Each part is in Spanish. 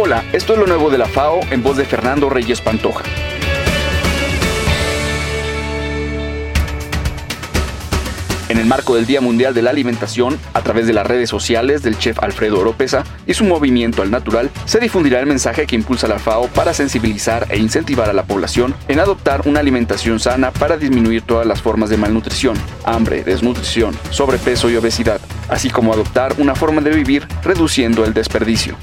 Hola, esto es lo nuevo de la FAO en voz de Fernando Reyes Pantoja. En el marco del Día Mundial de la Alimentación, a través de las redes sociales del chef Alfredo Oropesa y su movimiento al natural, se difundirá el mensaje que impulsa la FAO para sensibilizar e incentivar a la población en adoptar una alimentación sana para disminuir todas las formas de malnutrición, hambre, desnutrición, sobrepeso y obesidad, así como adoptar una forma de vivir reduciendo el desperdicio.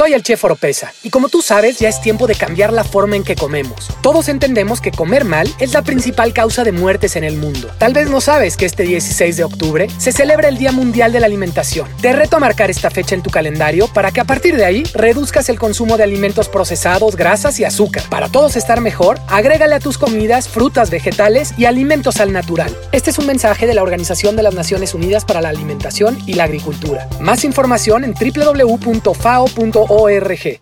Soy el chef Oropesa y como tú sabes ya es tiempo de cambiar la forma en que comemos. Todos entendemos que comer mal es la principal causa de muertes en el mundo. Tal vez no sabes que este 16 de octubre se celebra el Día Mundial de la Alimentación. Te reto a marcar esta fecha en tu calendario para que a partir de ahí reduzcas el consumo de alimentos procesados, grasas y azúcar. Para todos estar mejor, agrégale a tus comidas frutas, vegetales y alimentos al natural. Este es un mensaje de la Organización de las Naciones Unidas para la Alimentación y la Agricultura. Más información en www.fao.org org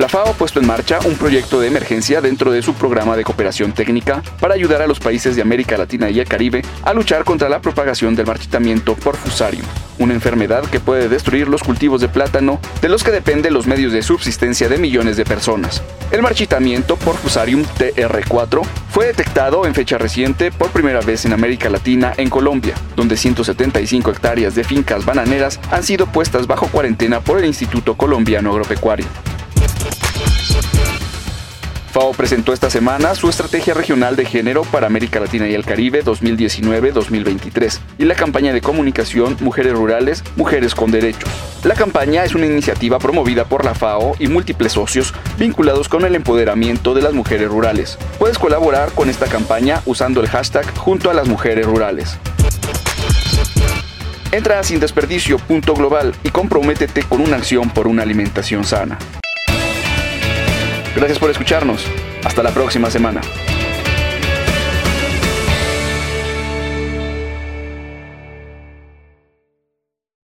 la FAO ha puesto en marcha un proyecto de emergencia dentro de su programa de cooperación técnica para ayudar a los países de América Latina y el Caribe a luchar contra la propagación del marchitamiento por fusarium, una enfermedad que puede destruir los cultivos de plátano de los que dependen los medios de subsistencia de millones de personas. El marchitamiento por fusarium TR4 fue detectado en fecha reciente por primera vez en América Latina en Colombia, donde 175 hectáreas de fincas bananeras han sido puestas bajo cuarentena por el Instituto Colombiano Agropecuario. FAO presentó esta semana su Estrategia Regional de Género para América Latina y el Caribe 2019-2023 y la campaña de comunicación Mujeres Rurales, Mujeres con Derechos. La campaña es una iniciativa promovida por la FAO y múltiples socios vinculados con el empoderamiento de las mujeres rurales. Puedes colaborar con esta campaña usando el hashtag junto a las mujeres rurales. Entra a sindesperdicio.global y comprométete con una acción por una alimentación sana. Gracias por escucharnos. Hasta la próxima semana.